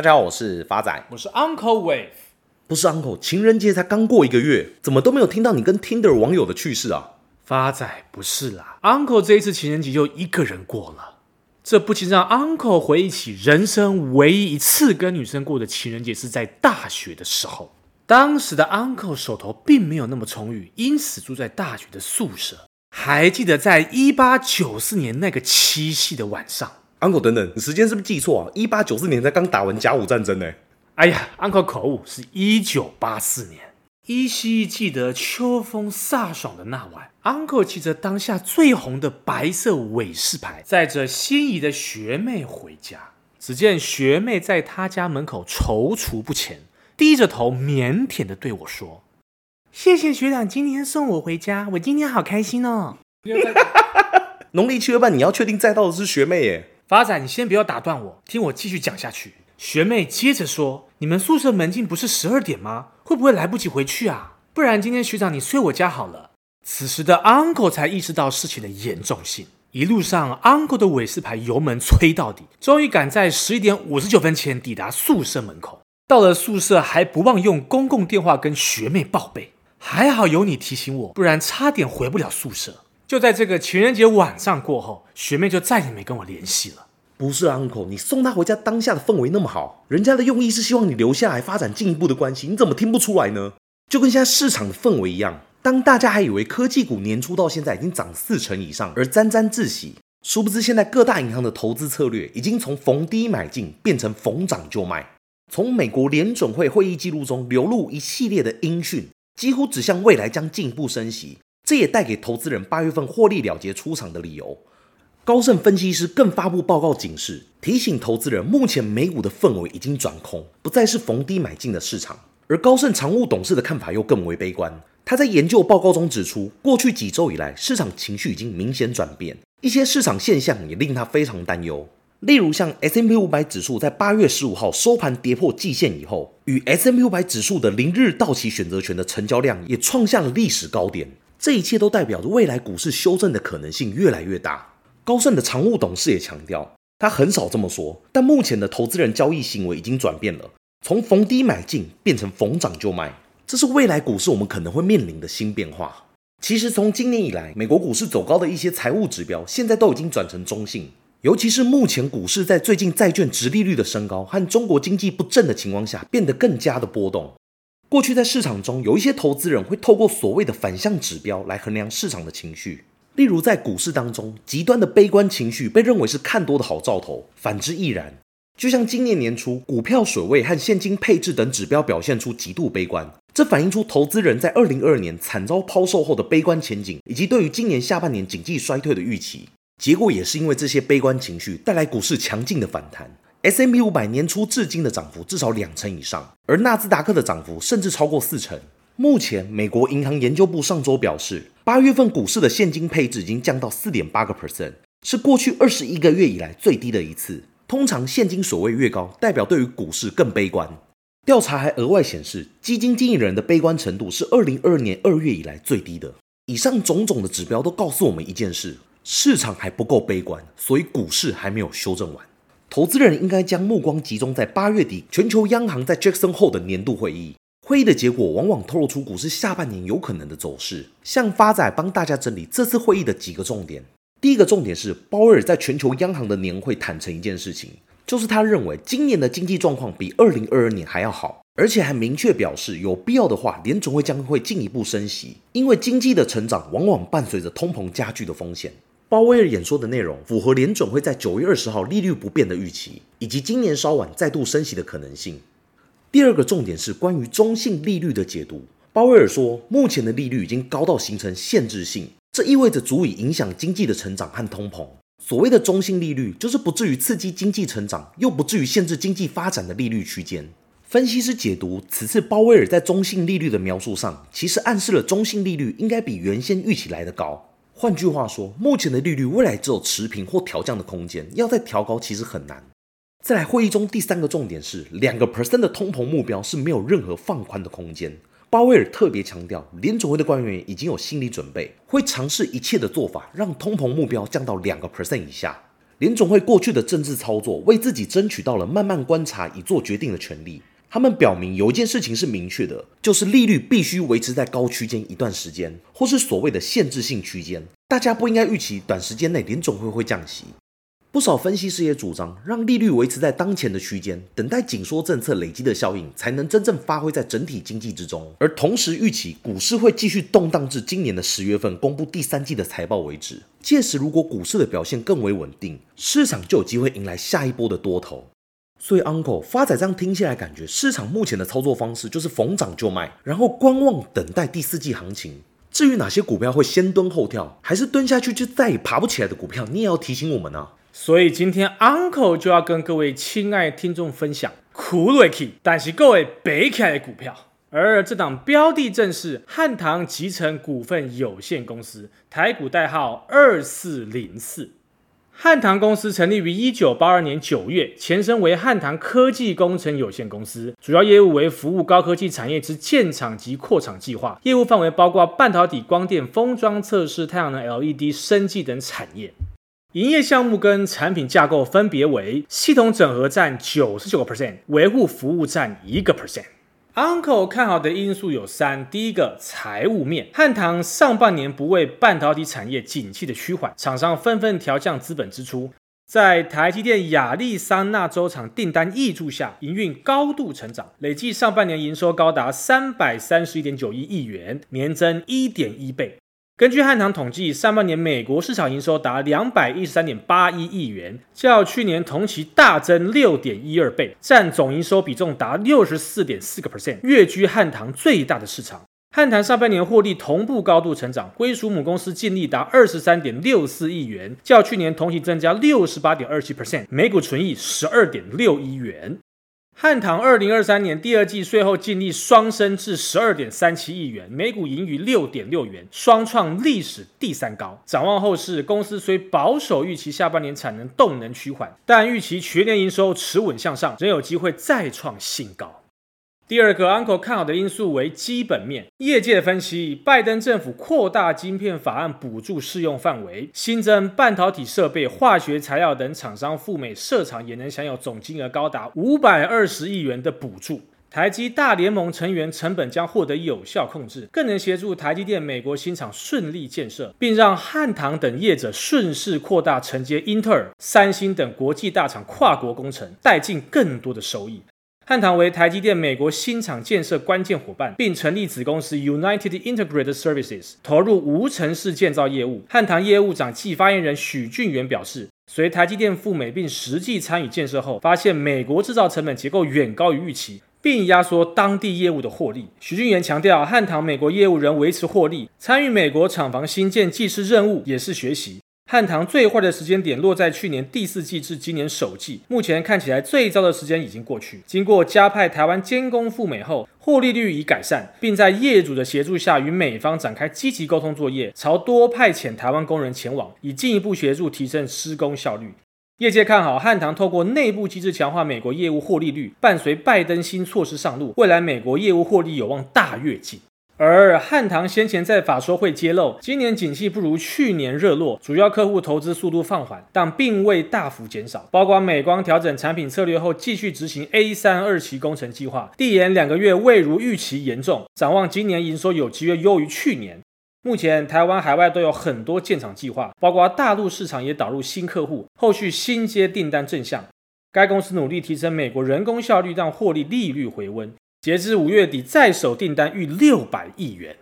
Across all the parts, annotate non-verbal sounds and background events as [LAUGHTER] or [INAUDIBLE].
大家好，我是发仔，我是 Uncle Wave，不是 Uncle，情人节才刚过一个月，怎么都没有听到你跟 Tinder 网友的趣事啊？发仔不是啦，Uncle 这一次情人节就一个人过了，这不禁让 Uncle 回忆起人生唯一一次跟女生过的情人节是在大学的时候，当时的 Uncle 手头并没有那么充裕，因此住在大学的宿舍。还记得在一八九四年那个七夕的晚上。Uncle，等等，你时间是不是记错啊？一八九四年才刚打完甲午战争呢。哎呀，Uncle 口误，是一九八四年。依稀记得秋风飒爽的那晚，Uncle 骑着当下最红的白色伟士牌，载着心仪的学妹回家。只见学妹在他家门口踌躇不前，低着头腼腆地对我说：“谢谢学长今天送我回家，我今天好开心哦。” [LAUGHS] 农历七月半，你要确定载到的是学妹耶？发仔，你先不要打断我，听我继续讲下去。学妹接着说：“你们宿舍门禁不是十二点吗？会不会来不及回去啊？不然今天学长你睡我家好了。”此时的 Uncle 才意识到事情的严重性。一路上，Uncle 的伟士牌油门催到底，终于赶在十一点五十九分前抵达宿舍门口。到了宿舍，还不忘用公共电话跟学妹报备。还好有你提醒我，不然差点回不了宿舍。就在这个情人节晚上过后，学妹就再也没跟我联系了。不是 Uncle，你送她回家当下的氛围那么好，人家的用意是希望你留下来发展进一步的关系，你怎么听不出来呢？就跟现在市场的氛围一样，当大家还以为科技股年初到现在已经涨四成以上而沾沾自喜，殊不知现在各大银行的投资策略已经从逢低买进变成逢涨就卖。从美国联准会会议记录中流露一系列的音讯，几乎指向未来将进一步升息。这也带给投资人八月份获利了结出场的理由。高盛分析师更发布报告警示，提醒投资人，目前美股的氛围已经转空，不再是逢低买进的市场。而高盛常务董事的看法又更为悲观。他在研究报告中指出，过去几周以来，市场情绪已经明显转变，一些市场现象也令他非常担忧。例如，像 S&P 500指数在八月十五号收盘跌破季线以后，与 S&P 500指数的零日到期选择权的成交量也创下了历史高点。这一切都代表着未来股市修正的可能性越来越大。高盛的常务董事也强调，他很少这么说，但目前的投资人交易行为已经转变了，从逢低买进变成逢涨就卖，这是未来股市我们可能会面临的新变化。其实从今年以来，美国股市走高的一些财务指标，现在都已经转成中性，尤其是目前股市在最近债券殖利率的升高和中国经济不振的情况下，变得更加的波动。过去在市场中，有一些投资人会透过所谓的反向指标来衡量市场的情绪。例如，在股市当中，极端的悲观情绪被认为是看多的好兆头，反之亦然。就像今年年初，股票水位和现金配置等指标表现出极度悲观，这反映出投资人在二零二二年惨遭抛售后的悲观前景，以及对于今年下半年经济衰退的预期。结果也是因为这些悲观情绪带来股市强劲的反弹。S&P 500年初至今的涨幅至少两成以上，而纳斯达克的涨幅甚至超过四成。目前，美国银行研究部上周表示，八月份股市的现金配置已经降到四点八个 percent，是过去二十一个月以来最低的一次。通常现金水位越高，代表对于股市更悲观。调查还额外显示，基金经理人的悲观程度是二零二二年二月以来最低的。以上种种的指标都告诉我们一件事：市场还不够悲观，所以股市还没有修正完。投资人应该将目光集中在八月底全球央行在 Jackson 后的年度会议。会议的结果往往透露出股市下半年有可能的走势。向发仔帮大家整理这次会议的几个重点。第一个重点是鲍威尔在全球央行的年会坦诚一件事情，就是他认为今年的经济状况比二零二二年还要好，而且还明确表示有必要的话，联总会将会进一步升息，因为经济的成长往往伴随着通膨加剧的风险。鲍威尔演说的内容符合联准会在九月二十号利率不变的预期，以及今年稍晚再度升息的可能性。第二个重点是关于中性利率的解读。鲍威尔说，目前的利率已经高到形成限制性，这意味着足以影响经济的成长和通膨。所谓的中性利率，就是不至于刺激经济成长，又不至于限制经济发展的利率区间。分析师解读，此次鲍威尔在中性利率的描述上，其实暗示了中性利率应该比原先预期来得高。换句话说，目前的利率未来只有持平或调降的空间，要再调高其实很难。再来，会议中第三个重点是两个 percent 的通膨目标是没有任何放宽的空间。鲍威尔特别强调，联总会的官员已经有心理准备，会尝试一切的做法让通膨目标降到两个 percent 以下。联总会过去的政治操作为自己争取到了慢慢观察以做决定的权利。他们表明有一件事情是明确的，就是利率必须维持在高区间一段时间，或是所谓的限制性区间。大家不应该预期短时间内联总会会降息。不少分析师也主张让利率维持在当前的区间，等待紧缩政策累积的效应才能真正发挥在整体经济之中。而同时预期股市会继续动荡至今年的十月份公布第三季的财报为止。届时如果股市的表现更为稳定，市场就有机会迎来下一波的多头。所以，Uncle 发仔这样听起来感觉市场目前的操作方式就是逢涨就卖，然后观望等待第四季行情。至于哪些股票会先蹲后跳，还是蹲下去就再也爬不起来的股票，你也要提醒我们啊。所以今天 Uncle 就要跟各位亲爱听众分享苦瑞奇，但是各位背起来的股票。而这档标的正是汉唐集成股份有限公司，台股代号二四零四。汉唐公司成立于一九八二年九月，前身为汉唐科技工程有限公司，主要业务为服务高科技产业之建厂及扩厂计划，业务范围包括半导体、光电、封装测试、太阳能 LED、生技等产业。营业项目跟产品架构分别为：系统整合占九十九个 percent，维护服务占一个 percent。Uncle 看好的因素有三：第一个，财务面，汉唐上半年不为半导体产业景气的趋缓，厂商纷纷调降资本支出，在台积电亚利桑那州厂订单挹注下，营运高度成长，累计上半年营收高达三百三十一点九一亿元，年增一点一倍。根据汉唐统计，上半年美国市场营收达两百一十三点八一亿元，较去年同期大增六点一二倍，占总营收比重达六十四点四个 percent，跃居汉唐最大的市场。汉唐上半年获利同步高度成长，归属母公司净利达二十三点六四亿元，较去年同期增加六十八点二七 percent，每股纯益十二点六一元。汉唐二零二三年第二季税后净利双升至十二点三七亿元，每股盈余六点六元，双创历史第三高。展望后市，公司虽保守预期下半年产能动能趋缓，但预期全年营收持稳向上，仍有机会再创新高。第二个 Uncle 看好的因素为基本面，业界分析，拜登政府扩大晶片法案补助适用范围，新增半导体设备、化学材料等厂商赴美设厂也能享有总金额高达五百二十亿元的补助。台积大联盟成员成本将获得有效控制，更能协助台积电美国新厂顺利建设，并让汉唐等业者顺势扩大承接英特尔、三星等国际大厂跨国工程，带进更多的收益。汉唐为台积电美国新厂建设关键伙伴，并成立子公司 United Integrated Services，投入无尘室建造业务。汉唐业务长暨发言人许俊元表示，随台积电赴美并实际参与建设后，发现美国制造成本结构远高于预期，并压缩当地业务的获利。许俊元强调，汉唐美国业务仍维持获利，参与美国厂房新建既是任务，也是学习。汉唐最坏的时间点落在去年第四季至今年首季，目前看起来最糟的时间已经过去。经过加派台湾监工赴美后，获利率已改善，并在业主的协助下与美方展开积极沟通作业，朝多派遣台湾工人前往，以进一步协助提升施工效率。业界看好汉唐透过内部机制强化美国业务获利率，伴随拜登新措施上路，未来美国业务获利有望大跃进。而汉唐先前在法说会揭露，今年景气不如去年热络，主要客户投资速度放缓，但并未大幅减少。包括美光调整产品策略后，继续执行 A 三二期工程计划，递延两个月未如预期严重。展望今年营收有机会优于去年。目前台湾海外都有很多建厂计划，包括大陆市场也导入新客户，后续新接订单正向。该公司努力提升美国人工效率，让获利利率回温。截至五月底，在手订单逾六百亿元。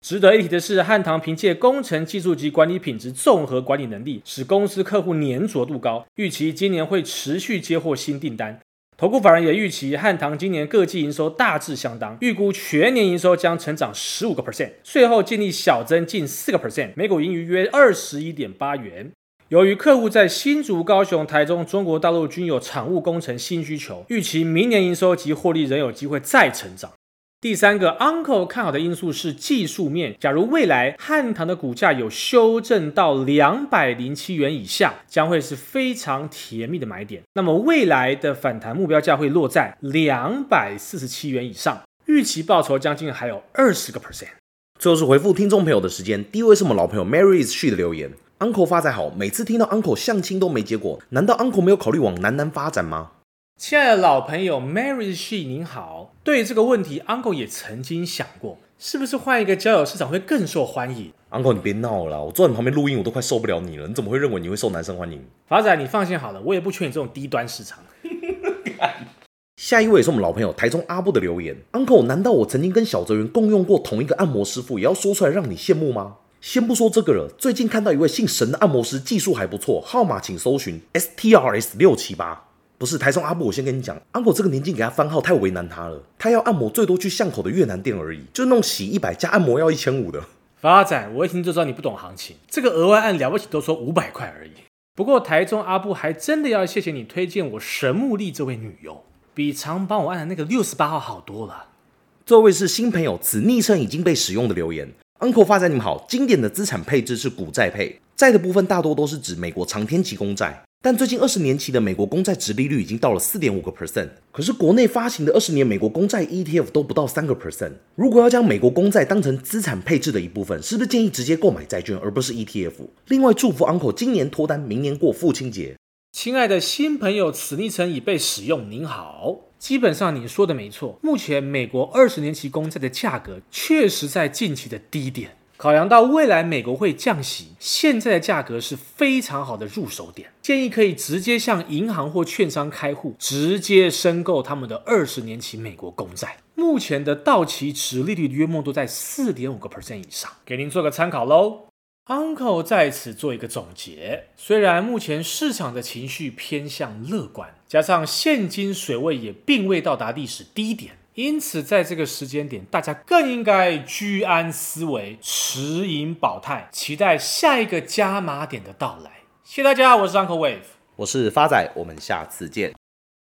值得一提的是，汉唐凭借工程技术及管理品质综合管理能力，使公司客户粘着度高，预期今年会持续接获新订单。投顾法人也预期汉唐今年各季营收大致相当，预估全年营收将成长十五个 percent，税后净利小增近四个 percent，每股盈余约二十一点八元。由于客户在新竹、高雄、台中、中国大陆均有产物工程新需求，预期明年营收及获利仍有机会再成长。第三个 Uncle 看好的因素是技术面，假如未来汉唐的股价有修正到两百零七元以下，将会是非常甜蜜的买点。那么未来的反弹目标价会落在两百四十七元以上，预期报酬将近还有二十个 percent。最后是回复听众朋友的时间，第一位是我们老朋友 Mary is She 的留言。Uncle 发财好，每次听到 Uncle 相亲都没结果，难道 Uncle 没有考虑往南南发展吗？亲爱的老朋友 Mary She 您好，对于这个问题，Uncle 也曾经想过，是不是换一个交友市场会更受欢迎？Uncle 你别闹了，我坐在你旁边录音，我都快受不了你了。你怎么会认为你会受男生欢迎？发仔，你放心好了，我也不缺你这种低端市场。[LAUGHS] 下一位是我们老朋友台中阿布的留言，Uncle，难道我曾经跟小泽源共用过同一个按摩师傅，也要说出来让你羡慕吗？先不说这个了，最近看到一位姓神的按摩师，技术还不错，号码请搜寻 STRS 六七八。不是台中阿布，我先跟你讲，Uncle 这个年纪给他番号太为难他了。他要按摩最多去巷口的越南店而已，就弄洗一百加按摩要一千五的。发仔，我一听就知道你不懂行情，这个额外按了不起都说五百块而已。不过台中阿布还真的要谢谢你推荐我神木丽这位女优，比常帮我按的那个六十八号好多了。这位是新朋友，此昵称已经被使用的留言。Uncle 发展你们好，经典的资产配置是股债配，债的部分大多都是指美国长天期公债。但最近二十年期的美国公债殖利率已经到了四点五个 percent，可是国内发行的二十年美国公债 ETF 都不到三个 percent。如果要将美国公债当成资产配置的一部分，是不是建议直接购买债券而不是 ETF？另外，祝福 Uncle 今年脱单，明年过父亲节。亲爱的新朋友，此昵称已被使用。您好，基本上你说的没错，目前美国二十年期公债的价格确实在近期的低点。考量到未来美国会降息，现在的价格是非常好的入手点，建议可以直接向银行或券商开户，直接申购他们的二十年期美国公债。目前的到期殖利率约莫都在四点五个 percent 以上，给您做个参考喽。Uncle 在此做一个总结，虽然目前市场的情绪偏向乐观，加上现金水位也并未到达历史低点。因此，在这个时间点，大家更应该居安思危，持盈保泰，期待下一个加码点的到来。谢谢大家，我是 Uncle Wave，我是发仔，我们下次见。